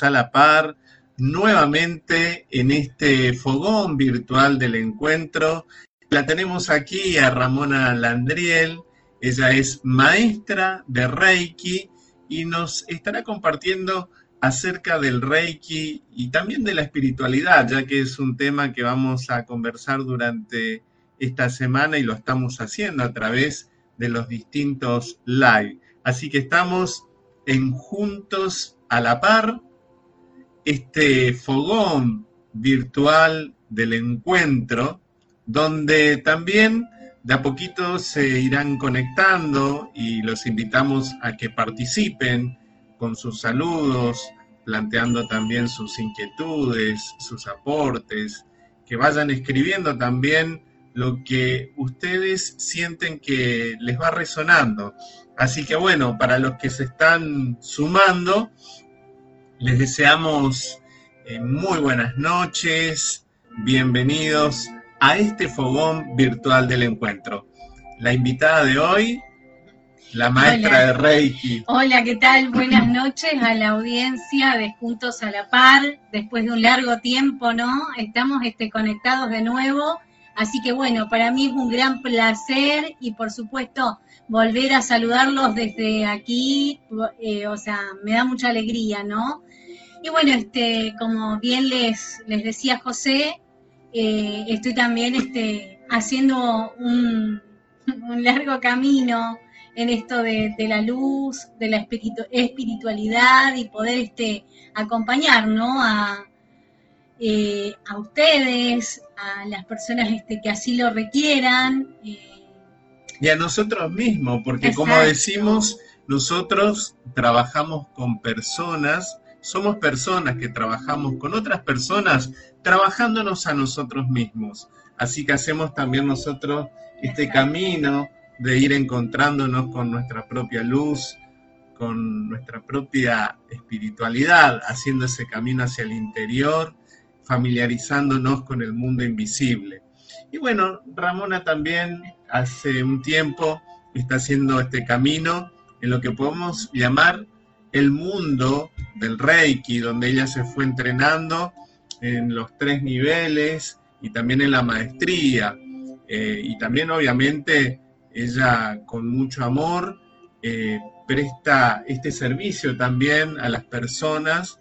a la par nuevamente en este fogón virtual del encuentro. La tenemos aquí a Ramona Landriel, ella es maestra de Reiki y nos estará compartiendo acerca del Reiki y también de la espiritualidad, ya que es un tema que vamos a conversar durante esta semana y lo estamos haciendo a través de los distintos live. Así que estamos en Juntos a la Par este fogón virtual del encuentro, donde también de a poquito se irán conectando y los invitamos a que participen con sus saludos, planteando también sus inquietudes, sus aportes, que vayan escribiendo también lo que ustedes sienten que les va resonando. Así que bueno, para los que se están sumando, les deseamos eh, muy buenas noches, bienvenidos a este fogón virtual del encuentro. La invitada de hoy, la maestra de Reiki. Hola, ¿qué tal? Buenas noches a la audiencia de Juntos a la Par. Después de un largo tiempo, ¿no? Estamos este, conectados de nuevo. Así que bueno, para mí es un gran placer y por supuesto volver a saludarlos desde aquí, eh, o sea, me da mucha alegría, ¿no? Y bueno, este, como bien les, les decía José, eh, estoy también este, haciendo un, largo camino en esto de, la luz, de la espiritualidad y poder este, acompañar ¿no? a, eh, a ustedes, a las personas este, que así lo requieran. Eh. Y a nosotros mismos, porque como decimos, nosotros trabajamos con personas somos personas que trabajamos con otras personas, trabajándonos a nosotros mismos. Así que hacemos también nosotros este camino de ir encontrándonos con nuestra propia luz, con nuestra propia espiritualidad, haciendo ese camino hacia el interior, familiarizándonos con el mundo invisible. Y bueno, Ramona también hace un tiempo está haciendo este camino en lo que podemos llamar el mundo del Reiki, donde ella se fue entrenando en los tres niveles y también en la maestría. Eh, y también obviamente ella con mucho amor eh, presta este servicio también a las personas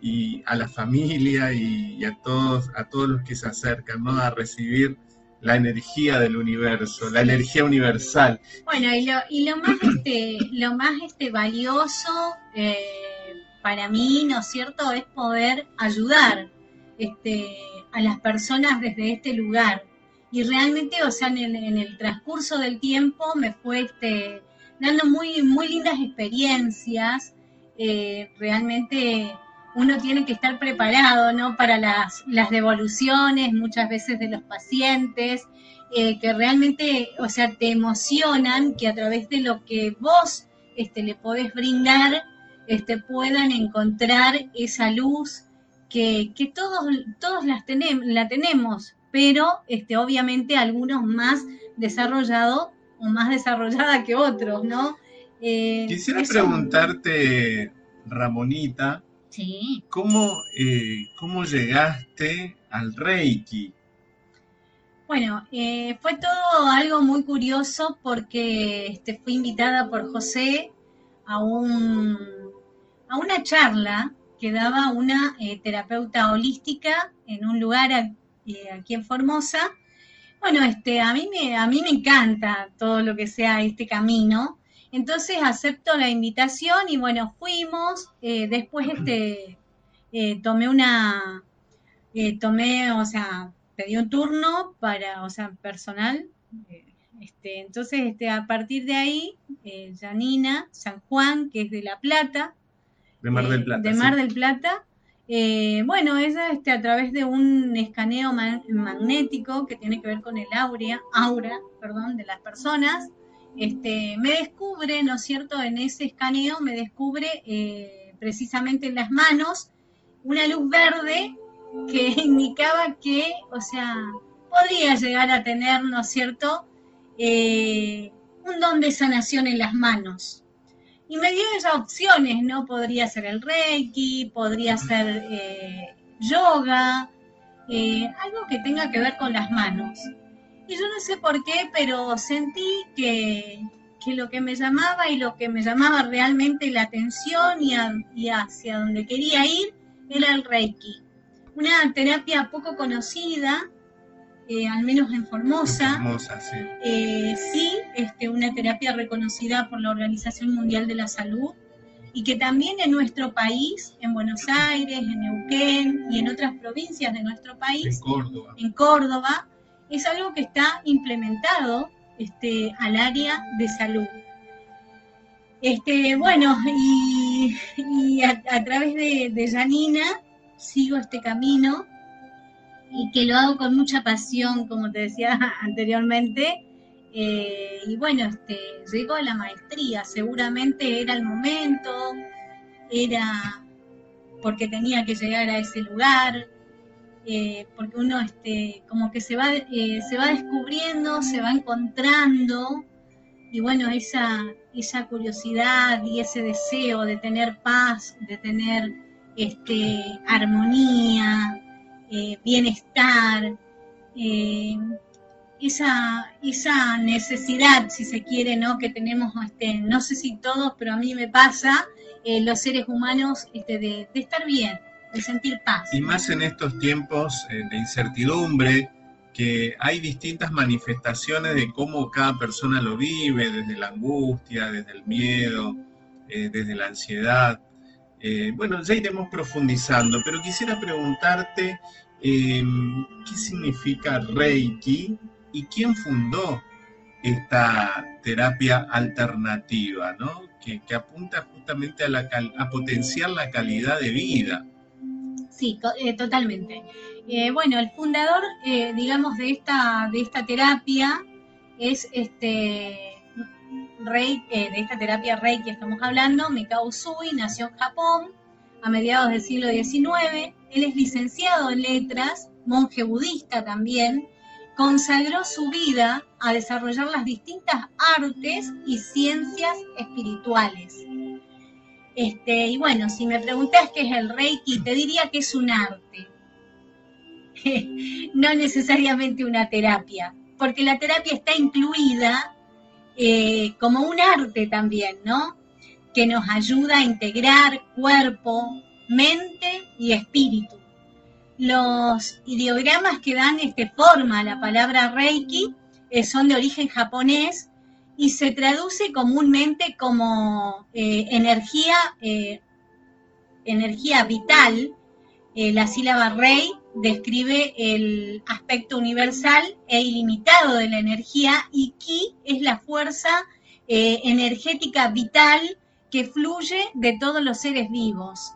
y a la familia y, a todos a todos los que se acercan ¿no? a recibir la energía del universo, la energía universal. Bueno, y lo, y lo más este, lo más este valioso eh, para mí, ¿no es cierto?, es poder ayudar este, a las personas desde este lugar. Y realmente, o sea, en el, transcurso del tiempo me fue este, dando muy, muy lindas experiencias. Eh, realmente uno tiene que estar preparado, ¿no? Para las, las devoluciones muchas veces de los pacientes, eh, que realmente, o sea, te emocionan que a través de lo que vos este, le podés brindar, este, puedan encontrar esa luz que, que todos, todos las la tenemos, pero este, obviamente algunos más desarrollados o más desarrollada que otros, ¿no? Eh, Quisiera preguntarte, Ramonita, Sí. ¿Cómo, eh, ¿Cómo llegaste al Reiki? Bueno, eh, fue todo algo muy curioso porque este, fui invitada por José a, un, a una charla que daba una eh, terapeuta holística en un lugar aquí en Formosa. Bueno, este, a, mí me, a mí me encanta todo lo que sea este camino entonces acepto la invitación y bueno, fuimos, eh, después este, eh, tomé una, eh, tomé, o sea, pedí un turno para, o sea, personal. Este, entonces, este, a partir de ahí, Janina San Juan, que es de La Plata. De Mar del Plata. de Mar del Plata. bueno, ella este, a través de un escaneo magnético que tiene que ver con el aura, aura perdón, de las personas, este, me descubre, ¿no es cierto?, en ese escaneo me descubre eh, precisamente en las manos una luz verde que indicaba que, o sea, podría llegar a tener, ¿no es cierto?, eh, un don de sanación en las manos. Y me dio esas opciones, ¿no? Podría ser el Reiki, podría ser eh, yoga, algo que tenga que ver con las manos. Y yo no sé por qué, pero sentí que, que lo que me llamaba y lo que me llamaba realmente la atención y, y hacia donde quería ir era el Reiki. Una terapia poco conocida, eh, al menos en Formosa. Formosa, sí. Eh, sí, este, una terapia reconocida por la Organización Mundial de la Salud y que también en nuestro país, en Buenos Aires, en Neuquén y en otras provincias de nuestro país, en Córdoba, en Córdoba es algo que está implementado este, al área de salud. Este, bueno, y, a, través de, Janina sigo este camino y que lo hago con mucha pasión, como te decía anteriormente. Eh, y bueno, este, llegó a la maestría, seguramente era el momento, era porque tenía que llegar a ese lugar, eh, porque uno este, como que se va, eh, se va descubriendo, se va encontrando, y bueno, esa, esa curiosidad y ese deseo de tener paz, de tener este, armonía, eh, bienestar, esa, esa necesidad, si se quiere, ¿no? que tenemos, este, no sé si todos, pero a mí me pasa, los seres humanos, este, de, estar bien, Y más en estos tiempos de incertidumbre, que hay distintas manifestaciones de cómo cada persona lo vive, desde la angustia, desde el miedo, desde la ansiedad. Eh, bueno, ya iremos profundizando, pero quisiera preguntarte em, qué significa Reiki y quién fundó esta terapia alternativa, ¿no? que, apunta justamente a, la, a potenciar la calidad de vida. Sí, eh, totalmente. Eh, bueno, el fundador, digamos, de esta, de esta terapia es este eh, de esta terapia Reiki estamos hablando, Mikao Usui, nació en Japón a mediados del siglo XIX. Él es licenciado en letras, monje budista también. Consagró su vida a desarrollar las distintas artes y ciencias espirituales. Este, y bueno, si me preguntas qué es el Reiki, te diría que es un arte, no necesariamente una terapia, porque la terapia está incluida eh, como un arte también, ¿no? Que nos ayuda a integrar cuerpo, mente y espíritu. Los ideogramas que dan este forma a la palabra Reiki eh, son de origen japonés y se traduce comúnmente como eh, energía, energía vital. la sílaba Rei describe el aspecto universal e ilimitado de la energía y Ki es la fuerza eh, energética vital que fluye de todos los seres vivos.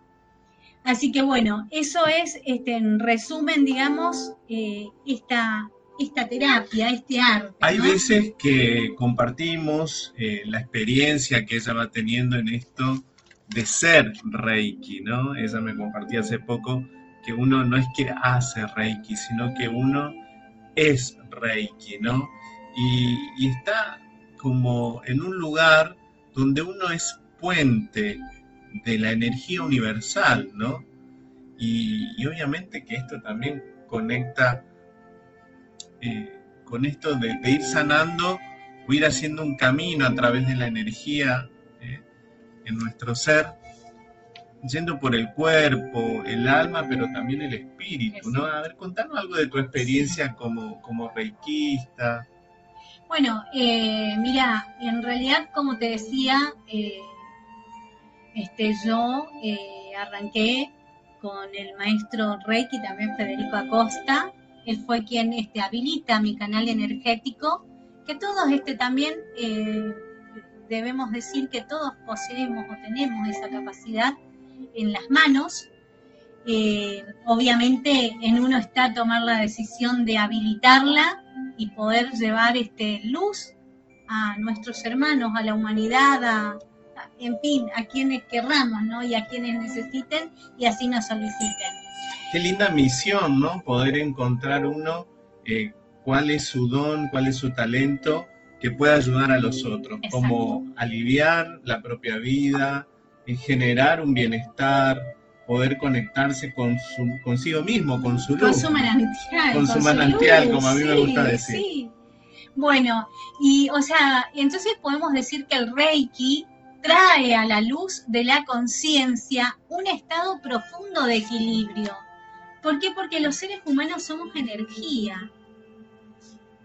Así que bueno, eso es este, en resumen, digamos, eh, esta, esta terapia, este arte. Hay veces que compartimos eh, la experiencia que ella va teniendo en esto de ser Reiki, ¿no? Ella me compartía hace poco que uno no es que hace Reiki, sino que uno es Reiki, ¿no? Y, está como en un lugar donde uno es puente de la energía universal, ¿no? Y, obviamente que esto también conecta eh, con esto de, ir sanando o ir haciendo un camino a través de la energía eh, en nuestro ser yendo por el cuerpo, el alma, pero también el espíritu, ¿no? A ver, contanos algo de tu experiencia como, como reikista. Bueno, eh, mira, en realidad, como te decía, eh, este, yo eh, arranqué con el maestro Reiki, también Federico Acosta. Él fue quien este, habilita mi canal energético, que todos este, también debemos decir que todos poseemos o tenemos esa capacidad en las manos. Eh, obviamente en uno está tomar la decisión de habilitarla y poder llevar este, luz a nuestros hermanos, a la humanidad, a, en fin, a quienes querramos, ¿no? Y a quienes necesiten y así nos soliciten. Qué linda misión, ¿no? Poder encontrar uno eh, cuál es su don, cuál es su talento que pueda ayudar a los otros, como aliviar la propia vida, generar un bienestar, poder conectarse con su, consigo mismo, con su luz. Con su manantial. Con, su manantial, como a mí me gusta decir. Sí. Bueno, y o sea, entonces podemos decir que el Reiki trae a la luz de la conciencia un estado profundo de equilibrio. ¿Por qué? Porque los seres humanos somos energía.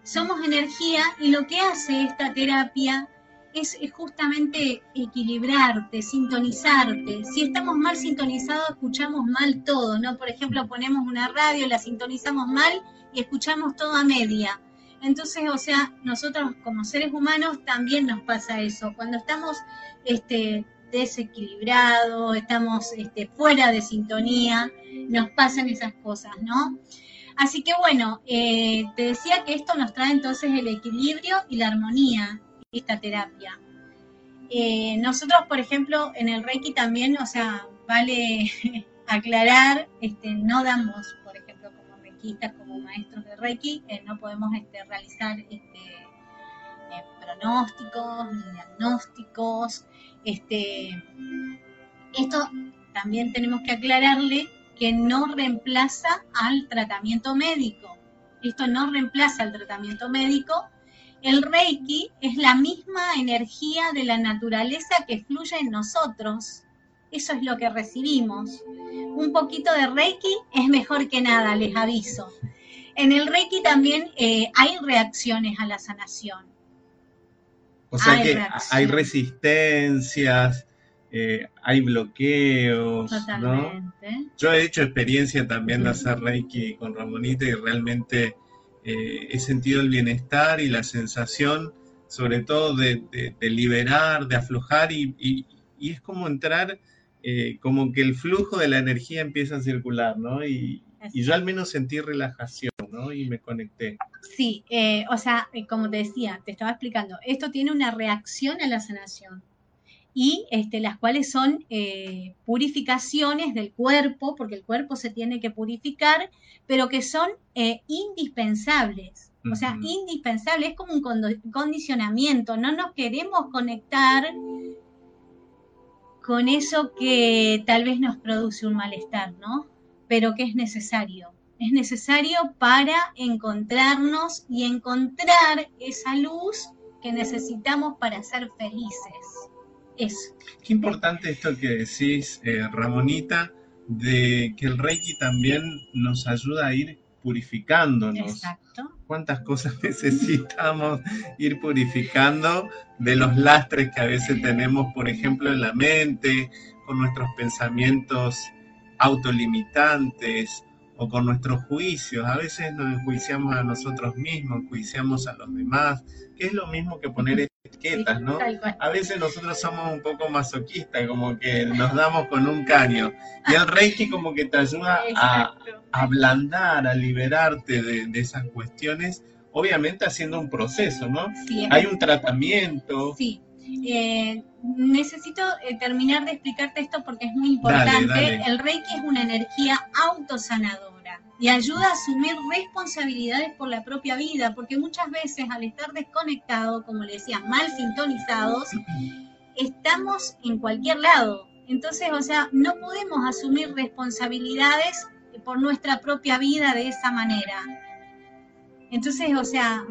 Somos energía y lo que hace esta terapia es, justamente equilibrarte, sintonizarte. Si estamos mal sintonizados, escuchamos mal todo, ¿no? Por ejemplo, ponemos una radio, la sintonizamos mal y escuchamos todo a media. Entonces, o sea, nosotros como seres humanos también nos pasa eso. Cuando estamos este, desequilibrados, estamos este, fuera de sintonía, nos pasan esas cosas, ¿no? Así que bueno, eh, te decía que esto nos trae entonces el equilibrio y la armonía, esta terapia. Eh, nosotros, por ejemplo, en el Reiki también, o sea, vale aclarar, este, no damos, como maestros de Reiki, eh, no podemos este, realizar este, eh, pronósticos ni diagnósticos. Este, esto también tenemos que aclararle que no reemplaza al tratamiento médico. Esto no reemplaza al tratamiento médico, el Reiki es la misma energía de la naturaleza que fluye en nosotros. Eso es lo que recibimos. Un poquito de Reiki es mejor que nada, les aviso. En el Reiki también eh, hay reacciones a la sanación. O sea que hay resistencias, eh, hay bloqueos. Totalmente. Yo he hecho experiencia también de hacer Reiki con Ramonita y realmente eh, he sentido el bienestar y la sensación, sobre todo de, liberar, de aflojar y, es como entrar, eh, como que el flujo de la energía empieza a circular, ¿no? Y, yo al menos sentí relajación, ¿no? Y me conecté. Sí, eh, o sea, como te decía, te estaba explicando, esto tiene una reacción a la sanación y este, las cuales son eh, purificaciones del cuerpo, porque el cuerpo se tiene que purificar, pero que son eh, indispensables. O sea, indispensables, es como un condicionamiento, no nos queremos conectar con eso que tal vez nos produce un malestar, ¿no? Pero que es necesario. Es necesario para encontrarnos y encontrar esa luz que necesitamos para ser felices. Qué importante esto que decís, eh, Ramonita, de que el Reiki también nos ayuda a ir purificándonos. Exacto. ¿Cuántas cosas necesitamos ir purificando de los lastres que a veces tenemos, por ejemplo, en la mente, con nuestros pensamientos autolimitantes o con nuestros juicios? A veces nos enjuiciamos a nosotros mismos, enjuiciamos a los demás, que es lo mismo que poner etiquetas, ¿no? A veces nosotros somos un poco masoquistas, como que nos damos con un caño. Y el Reiki como que te ayuda a, ablandar, a liberarte de, esas cuestiones, obviamente haciendo un proceso, ¿no? Hay un tratamiento. Sí. Eh, necesito eh, terminar de explicarte esto porque es muy importante. El Reiki es una energía autosanadora y ayuda a asumir responsabilidades por la propia vida, porque muchas veces al estar desconectados, como le decía, mal sintonizados, estamos en cualquier lado. Entonces, o sea, no podemos asumir responsabilidades por nuestra propia vida de esa manera. Entonces, o sea,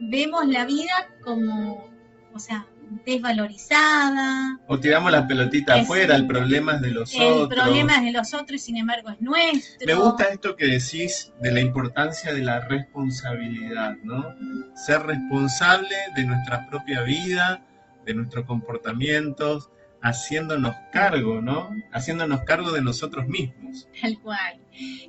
vemos la vida como, o sea, desvalorizada. O tiramos la pelotita afuera, el problema es de los otros. El problema es de los otros y sin embargo es nuestro. Me gusta esto que decís de la importancia de la responsabilidad, ¿no? Ser responsable de nuestra propia vida, de nuestros comportamientos, haciéndonos cargo, ¿no? Haciéndonos cargo de nosotros mismos. Tal cual.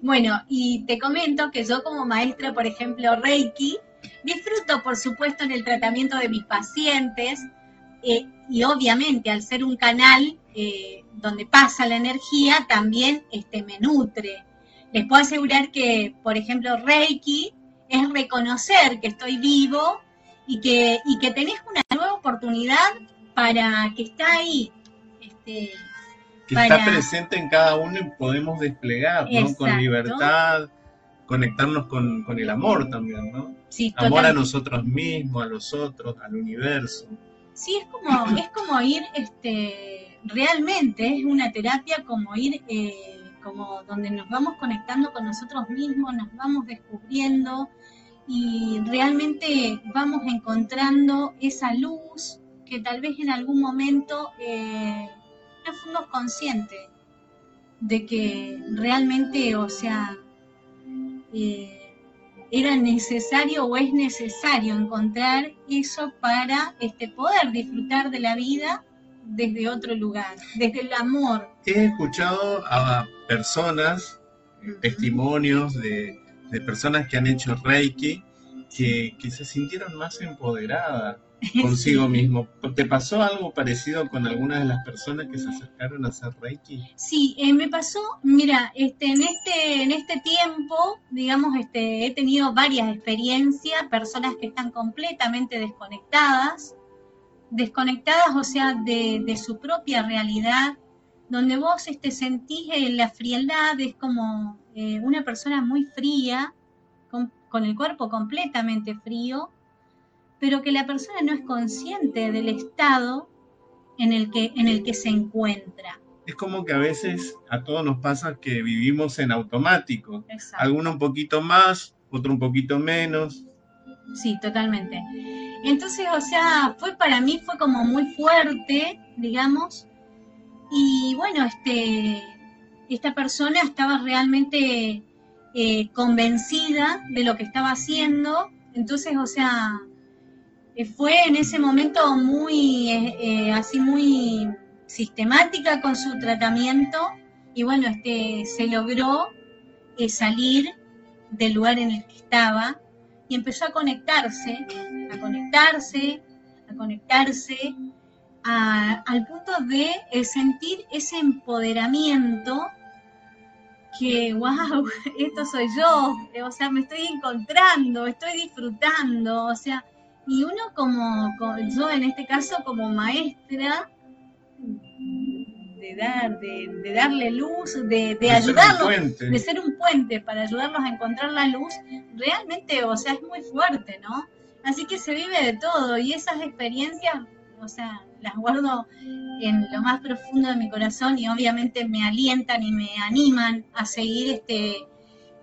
Bueno, y te comento que yo como maestra, por ejemplo, Reiki, disfruto, por supuesto, en el tratamiento de mis pacientes, eh, y obviamente al ser un canal eh, donde pasa la energía, también este, me nutre. Les puedo asegurar que, por ejemplo, Reiki es reconocer que estoy vivo y que, y que tenés una nueva oportunidad para que está ahí. Este, que está presente en cada uno y podemos desplegar, ¿no? Con libertad, conectarnos con, con el amor también, ¿no? Sí, Amor a nosotros mismos, a los otros, al universo. Sí, es como, es como ir, este, realmente es una terapia como ir, eh, como donde nos vamos conectando con nosotros mismos, nos vamos descubriendo y realmente vamos encontrando esa luz que tal vez en algún momento eh, no fuimos conscientes de que realmente, o sea, eh, era necesario o es necesario encontrar eso para este, poder disfrutar de la vida desde otro lugar, desde el amor. He escuchado a personas, testimonios de, de personas que han hecho Reiki, que, que se sintieron más empoderadas consigo mismo. ¿Te pasó algo parecido con algunas de las personas que se acercaron a hacer Reiki? Sí, eh, me pasó, mira, este, en este, en este tiempo, digamos, este, he tenido varias experiencias, personas que están completamente desconectadas, desconectadas, o sea, de, de su propia realidad, donde vos este, sentís eh, la frialdad, es como eh, una persona muy fría, con, con el cuerpo completamente frío, pero que la persona no es consciente del estado en el que, en el que se encuentra. Es como que a veces a todos nos pasa que vivimos en automático. Exacto. Alguno un poquito más, otro un poquito menos. Sí, totalmente. Entonces, o sea, fue para mí fue como muy fuerte, digamos. Y bueno, este, esta persona estaba realmente eh, convencida de lo que estaba haciendo. Entonces, o sea, fue en ese momento muy, eh, eh, así muy sistemática con su tratamiento. Y bueno, este, se logró eh, salir del lugar en el que estaba y empezó a conectarse, a conectarse, a conectarse, al punto de sentir ese empoderamiento que, wow, esto soy yo, o sea, me estoy encontrando, estoy disfrutando, o sea, y uno como, como- yo en este caso como maestra, de, dar, de, de darle luz, de, ayudarlos de ser un puente para ayudarlos a encontrar la luz, realmente, o sea, es muy fuerte, ¿no? Así que se vive de todo y esas experiencias, o sea, las guardo en lo más profundo de mi corazón y obviamente me alientan y me animan a seguir este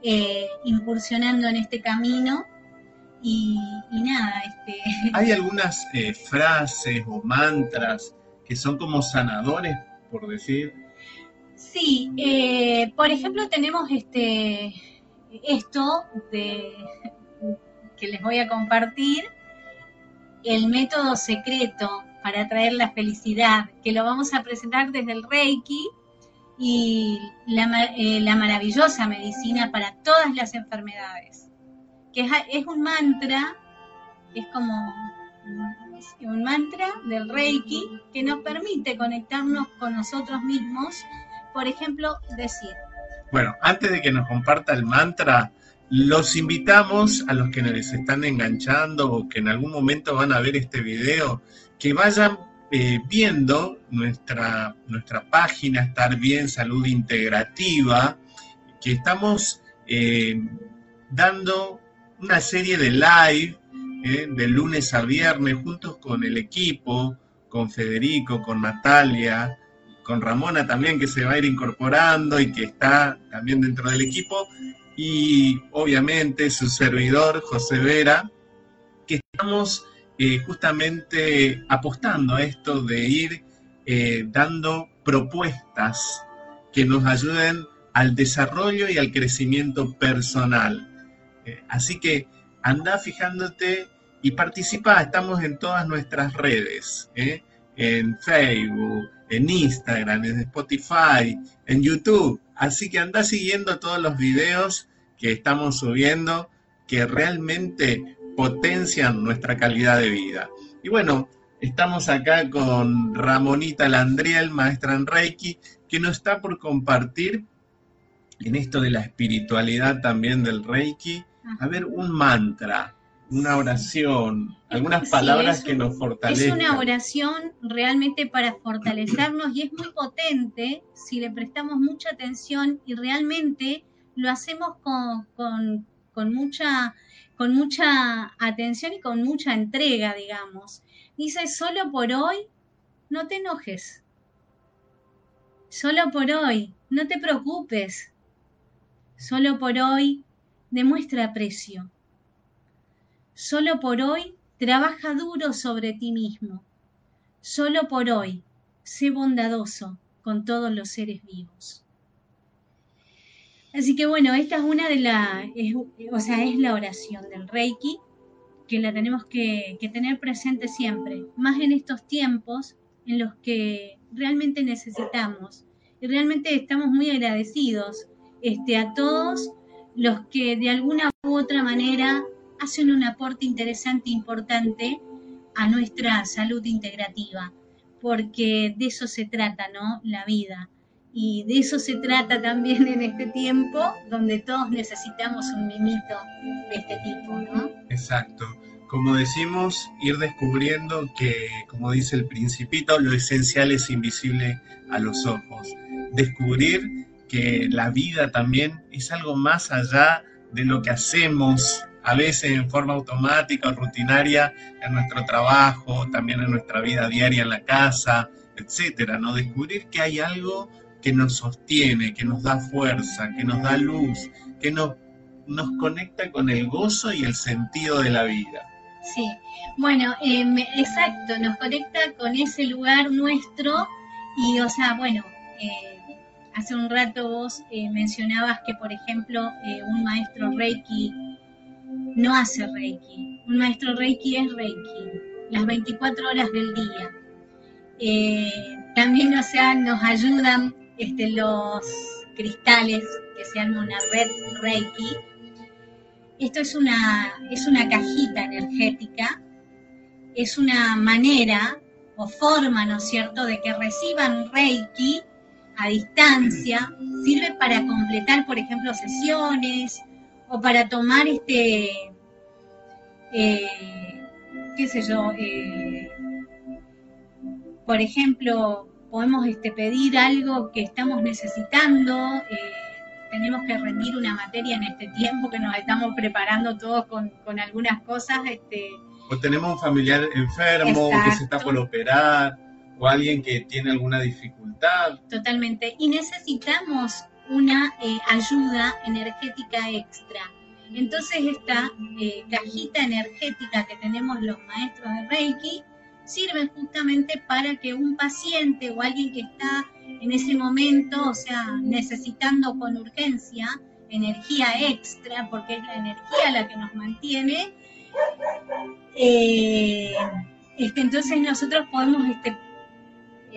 eh, incursionando en este camino y, y nada, este Hay algunas eh, frases o mantras que son como sanadores, por decir. Sí, eh, por ejemplo tenemos este esto de que les voy a compartir, el método secreto para traer la felicidad, que lo vamos a presentar desde el Reiki y la, eh, la maravillosa medicina para todas las enfermedades, que es, un mantra, es como un- un mantra del Reiki que nos permite conectarnos con nosotros mismos. Por ejemplo, decir, Bueno, antes de que nos comparta el mantra, los invitamos a los que les están enganchando o que en algún momento van a ver este video, que vayan eh, viendo nuestra, nuestra página Estar Bien Salud Integrativa, que estamos eh, dando una serie de live eh, de lunes a viernes juntos con el equipo, con Federico, con Natalia, con Ramona también que se va a ir incorporando y que está también dentro del equipo, y obviamente su servidor José Vera, que estamos eh, justamente apostando a esto de ir eh, dando propuestas que nos ayuden al desarrollo y al crecimiento personal. Eh, así que anda fijándote y participa, estamos en todas nuestras redes, ¿eh? en Facebook, en Instagram, en Spotify, en YouTube. Así que anda siguiendo todos los videos que estamos subiendo que realmente potencian nuestra calidad de vida. Y bueno, estamos acá con Ramonita Landriel, maestra en Reiki, que nos está por compartir en esto de la espiritualidad también del Reiki, a ver, un mantra, una oración, algunas Sí, palabras es que nos es fortalezcan. una oración realmente para fortalecernos y es muy potente si le prestamos mucha atención y realmente lo hacemos con, con, con mucha con mucha atención y con mucha entrega, digamos. Dice, solo por hoy, no te enojes. Solo por hoy, no te preocupes. Solo por hoy, demuestra aprecio. Solo por hoy, trabaja duro sobre ti mismo. Solo por hoy, sé bondadoso con todos los seres vivos. Así que bueno, esta es una de las, o sea, es la oración del Reiki, que la tenemos que, que, tener presente siempre, más en estos tiempos en los que realmente necesitamos y realmente estamos muy agradecidos este, a todos los que de alguna u otra manera hacen un aporte interesante e importante a nuestra salud integrativa, porque de eso se trata, ¿no? La vida y de eso se trata también en este tiempo, donde todos necesitamos un mimito de este tipo, ¿no? Exacto. Como decimos, ir descubriendo que, como dice el principito, lo esencial es invisible a los ojos. Descubrir que la vida también es algo más allá de lo que hacemos a veces en forma automática o rutinaria en nuestro trabajo, también en nuestra vida diaria en la casa, etcétera, ¿no? Descubrir que hay algo que nos sostiene, que nos da fuerza, que nos da luz, que nos, nos conecta con el gozo y el sentido de la vida. Sí, bueno, eh, exacto, nos conecta con ese lugar nuestro y, o sea, bueno, eh, hace un rato vos eh, mencionabas que, por ejemplo, un maestro Reiki no hace Reiki, un maestro Reiki es Reiki, las 24 horas del día. también, o sea, nos ayudan este, los cristales que se llama una red Reiki. Esto es una, es una cajita energética, es una manera o forma, ¿no es cierto?, de que reciban Reiki a distancia, sirve para completar, por ejemplo, sesiones o para tomar este, eh, qué sé yo, eh, por ejemplo, podemos este, pedir algo que estamos necesitando, eh, tenemos que rendir una materia en este tiempo que nos estamos preparando todos con, algunas cosas. Este, o tenemos un familiar enfermo que se está por operar, o alguien que tiene alguna dificultad. Totalmente. Y necesitamos una eh, ayuda energética extra. Entonces esta eh, cajita energética que tenemos los maestros de Reiki sirven justamente para que un paciente o alguien que está en ese momento, o sea, necesitando con urgencia energía extra, porque es la energía la que nos mantiene, eh, este, entonces nosotros podemos este,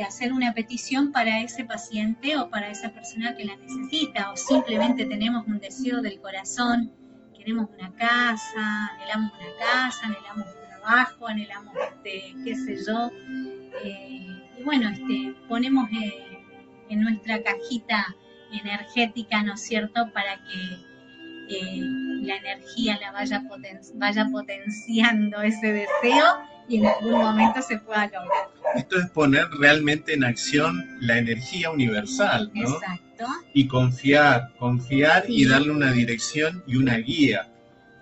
hacer una petición para ese paciente o para esa persona que la necesita, o simplemente tenemos un deseo del corazón, queremos una casa, anhelamos una casa, anhelamos trabajo, anhelamos, este, qué sé yo. Eh, y bueno, este, ponemos eh, en nuestra cajita energética, ¿no es cierto?, para que eh, la energía la vaya, vaya potenciando ese deseo y en algún momento se pueda lograr. Esto es poner realmente en acción la energía universal, ¿no? Exacto. Y confiar, confiar y darle una dirección y una guía.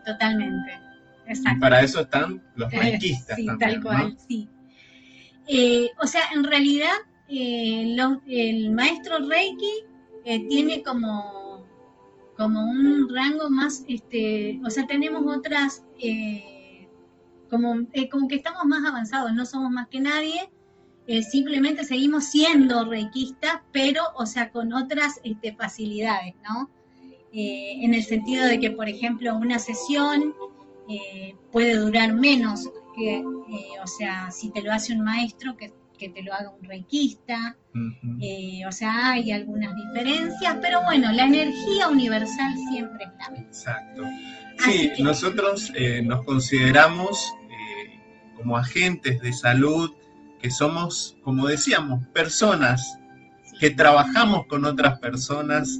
Totalmente. Y para eso están los reikistas. sí, tal cual, sí. Eh, o sea, en realidad, eh, el maestro Reiki eh, tiene como, como un rango más, este, o sea, tenemos otras, como, como que estamos más avanzados, no somos más que nadie, simplemente seguimos siendo reikistas, pero, o sea, con otras este, facilidades, ¿no? en el sentido de que, por ejemplo, una sesión eh, puede durar menos que, eh, o sea, si te lo hace un maestro, que, te lo haga un reikista, eh, o sea, hay algunas diferencias, pero bueno, la energía universal siempre está Exacto. Sí, nosotros nos consideramos como agentes de salud, que somos, como decíamos, personas que trabajamos con otras personas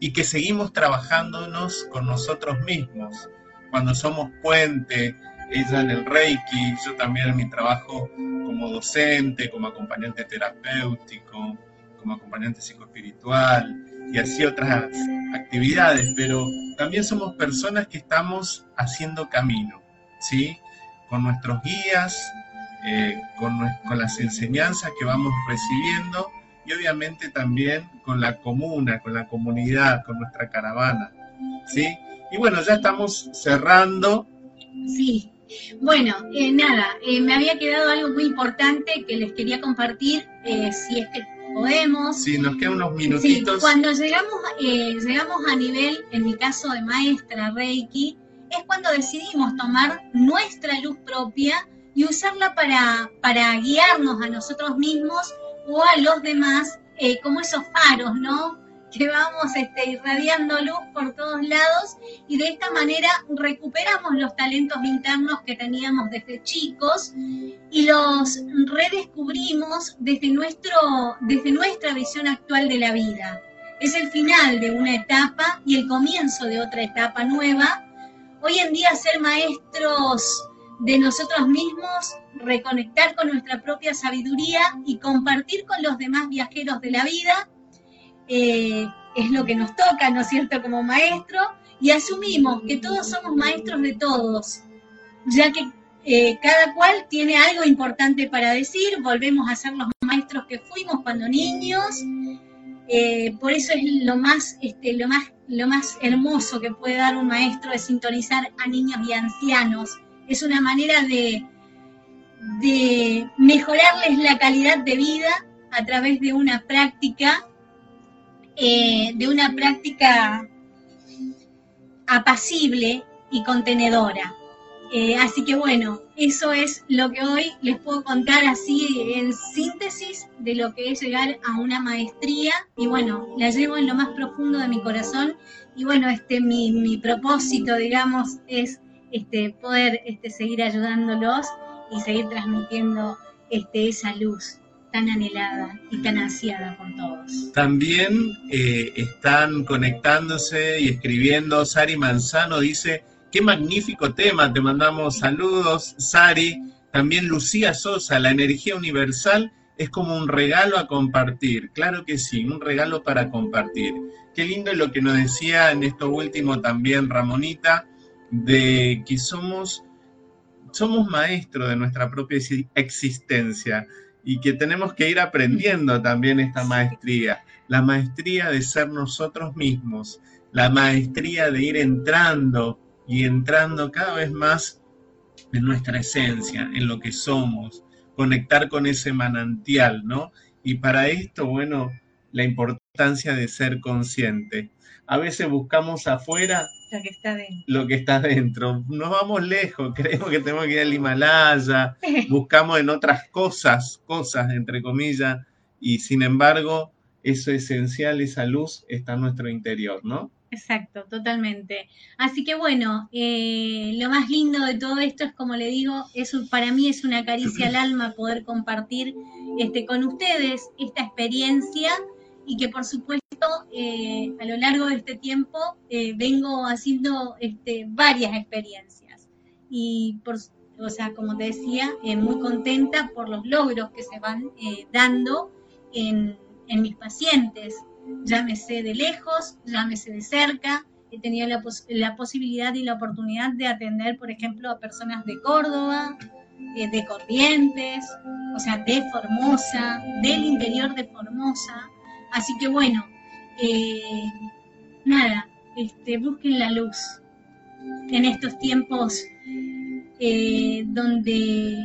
y que seguimos trabajándonos con nosotros mismos cuando somos puente, ella en el Reiki, yo también en mi trabajo como docente, como acompañante terapéutico, como acompañante psicoespiritual y así otras actividades, pero también somos personas que estamos haciendo camino, ¿sí? Con nuestros guías, eh, con, con las enseñanzas que vamos recibiendo y obviamente también con la comuna, con la comunidad, con nuestra caravana, ¿sí? Y bueno, ya estamos cerrando. Sí, bueno, eh, nada, eh, me había quedado algo muy importante que les quería compartir, si es que podemos. Sí, nos quedan unos minutitos. Sí, cuando llegamos, llegamos a nivel, en mi caso de maestra Reiki, es cuando decidimos tomar nuestra luz propia y usarla para, para guiarnos a nosotros mismos o a los demás, como esos faros, ¿no? que vamos este, irradiando luz por todos lados y de esta manera recuperamos los talentos internos que teníamos desde chicos y los redescubrimos desde, nuestro, desde nuestra visión actual de la vida. Es el final de una etapa y el comienzo de otra etapa nueva. Hoy en día ser maestros de nosotros mismos, reconectar con nuestra propia sabiduría y compartir con los demás viajeros de la vida eh, es lo que nos toca, ¿no es cierto?, como maestro, y asumimos que todos somos maestros de todos, ya que eh, cada cual tiene algo importante para decir, volvemos a ser los maestros que fuimos cuando niños, eh, por eso es lo más, este, lo más, lo más hermoso que puede dar un maestro de sintonizar a niños y ancianos. Es una manera de, de mejorarles la calidad de vida a través de una práctica eh, de una práctica apacible y contenedora. Eh, así que bueno, eso es lo que hoy les puedo contar así en síntesis de lo que es llegar a una maestría y bueno, la llevo en lo más profundo de mi corazón y bueno, este mi, mi propósito, digamos, es este, poder este, seguir ayudándolos y seguir transmitiendo este, esa luz tan anhelada y tan ansiada por todos. También eh, están conectándose y escribiendo. Sari Manzano dice, qué magnífico tema, te mandamos saludos, Sari. También Lucía Sosa, la energía universal es como un regalo a compartir. Claro que sí, un regalo para compartir. Qué lindo lo que nos decía en esto último también Ramonita, de que somos, somos maestros de nuestra propia existencia y que tenemos que ir aprendiendo también esta maestría, la maestría de ser nosotros mismos, la maestría de ir entrando y entrando cada vez más en nuestra esencia, en lo que somos, conectar con ese manantial, ¿no? Y para esto, bueno, la importancia de ser consciente. A veces buscamos afuera lo que está dentro. Lo que está dentro. Nos vamos lejos, creemos que tenemos que ir al Himalaya, buscamos en otras cosas, cosas entre comillas, y sin embargo, eso esencial, esa luz está en nuestro interior, ¿no? Exacto, totalmente. Así que bueno, eh, lo más lindo de todo esto es, como le digo, es para mí es una caricia al alma poder compartir este, con ustedes esta experiencia y que por supuesto eh, a lo largo de este tiempo eh, vengo haciendo este, varias experiencias y por, o sea, como te decía, eh, muy contenta por los logros que se van dando en, en, mis pacientes, llámese de lejos, llámese de cerca. He tenido la, posibilidad y la oportunidad de atender, por ejemplo, a personas de Córdoba, de Corrientes, o sea, de Formosa, del interior de Formosa, Así que bueno, eh, nada, este, busquen la luz en estos tiempos eh, donde